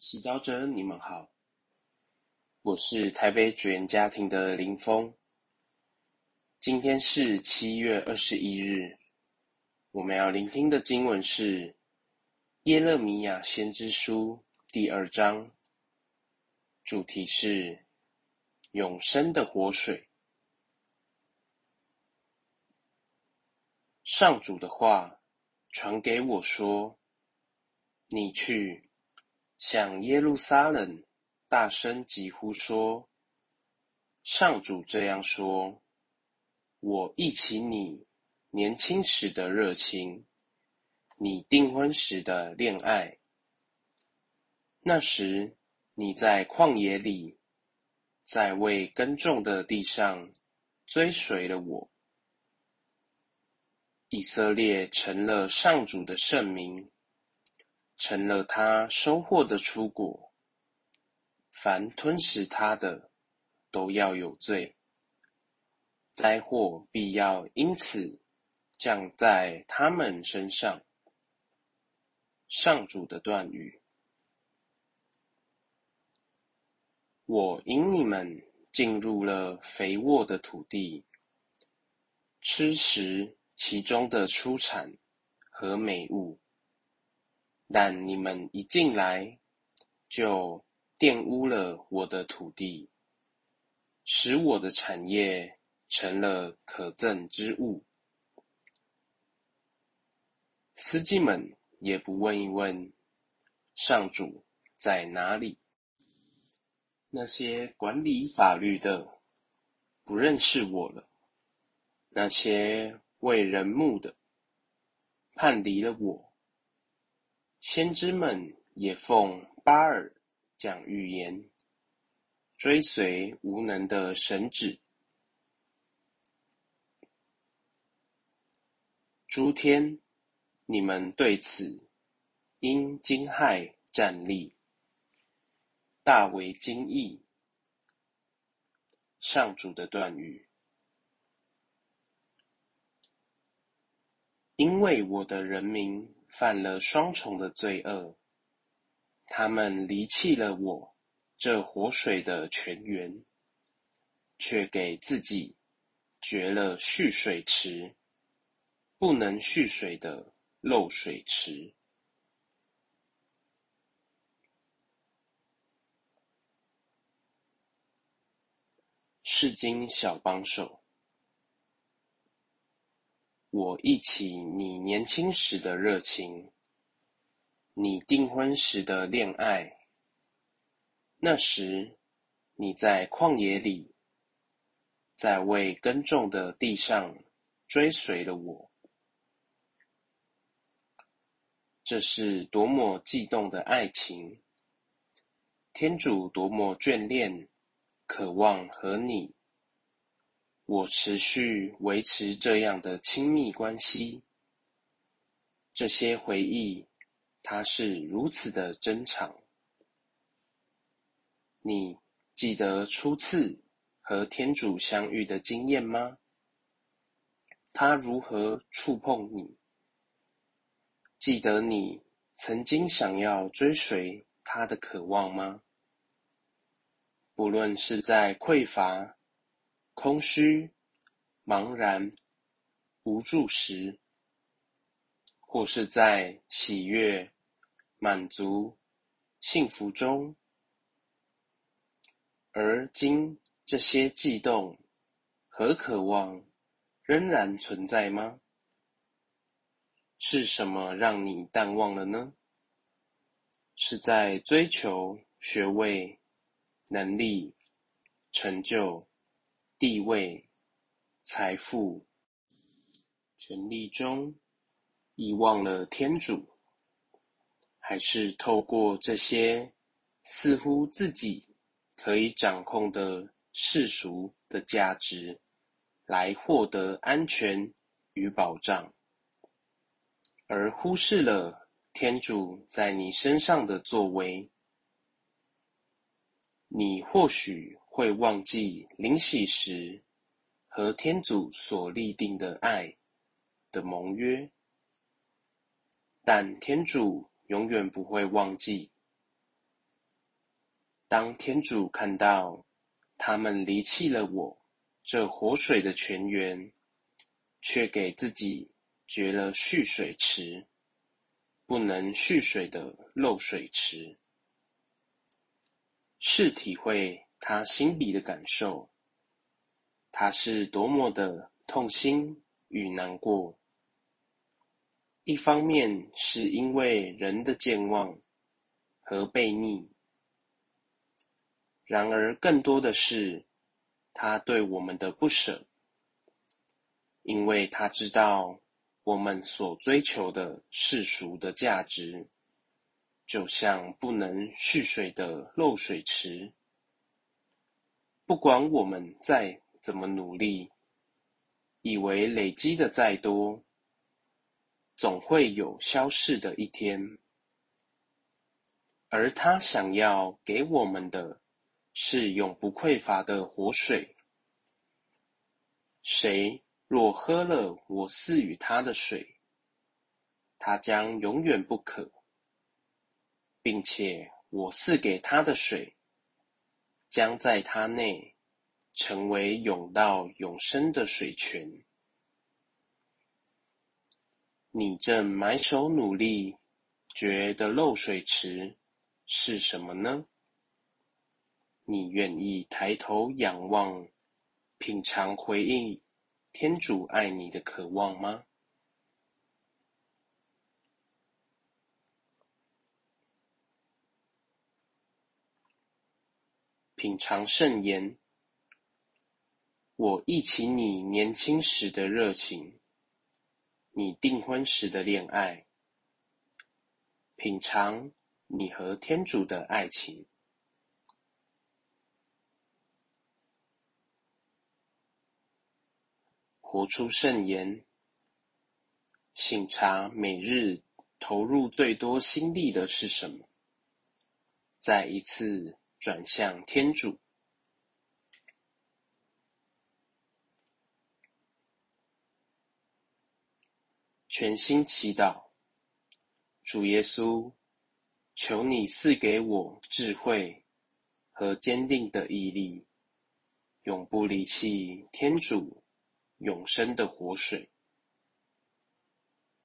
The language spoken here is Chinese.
祈祷者，你们好，我是台北主言家庭的林峰。今天是七月二十一日，我们要聆听的经文是《耶勒米亚先知书》第二章，主题是永生的活水。上主的话传给我说：“你去。”向耶路撒冷大声疾呼说：“上主这样说：我忆起你年轻时的热情，你订婚时的恋爱。那时你在旷野里，在未耕种的地上追随了我。以色列成了上主的圣名。”成了他收获的出果，凡吞食他的，都要有罪。灾祸必要因此降在他们身上。上主的断语：我引你们进入了肥沃的土地，吃食其中的出产和美物。但你们一进来，就玷污了我的土地，使我的产业成了可憎之物。司机们也不问一问，上主在哪里？那些管理法律的不认识我了，那些为人牧的叛离了我。先知们也奉巴尔讲预言，追随无能的神旨。诸天，你们对此因惊骇站立，大为惊异。上主的断语，因为我的人民。犯了双重的罪恶，他们离弃了我这活水的泉源，却给自己掘了蓄水池，不能蓄水的漏水池。世经小帮手。我忆起你年轻时的热情，你订婚时的恋爱。那时你在旷野里，在未耕种的地上追随了我。这是多么悸动的爱情！天主多么眷恋、渴望和你。我持续维持这样的亲密关系，这些回忆，它是如此的珍藏。你记得初次和天主相遇的经验吗？他如何触碰你？记得你曾经想要追随他的渴望吗？不论是在匮乏。空虚、茫然、无助时，或是在喜悦、满足、幸福中，而今这些悸动和渴望仍然存在吗？是什么让你淡忘了呢？是在追求学位、能力、成就？地位、财富、权力中遗忘了天主，还是透过这些似乎自己可以掌控的世俗的价值来获得安全与保障，而忽视了天主在你身上的作为？你或许。会忘记灵洗时和天主所立定的爱的盟约，但天主永远不会忘记。当天主看到他们离弃了我这活水的泉源，却给自己掘了蓄水池，不能蓄水的漏水池，是体会他心里的感受，他是多么的痛心与难过。一方面是因为人的健忘和悖逆，然而更多的是他对我们的不舍，因为他知道我们所追求的世俗的价值，就像不能蓄水的漏水池，不管我们再怎么努力，以为累积的再多。总会有消逝的一天，而他想要给我们的是永不匮乏的活水。谁若喝了我赐予他的水，他将永远不渴，并且我赐给他的水，将在他内成为永到永生的水泉。你正埋首努力掘的漏水池是什么呢？你愿意抬头仰望、品尝回应天主爱你的渴望吗？品尝圣言，我忆起你年轻时的热情。你订婚时的恋爱，品尝你和天主的爱情，活出圣言。醒察每日投入最多心力的是什么，再一次转向天主。全心祈祷，主耶稣，求你赐给我智慧和坚定的毅力，永不离弃天主永生的活水。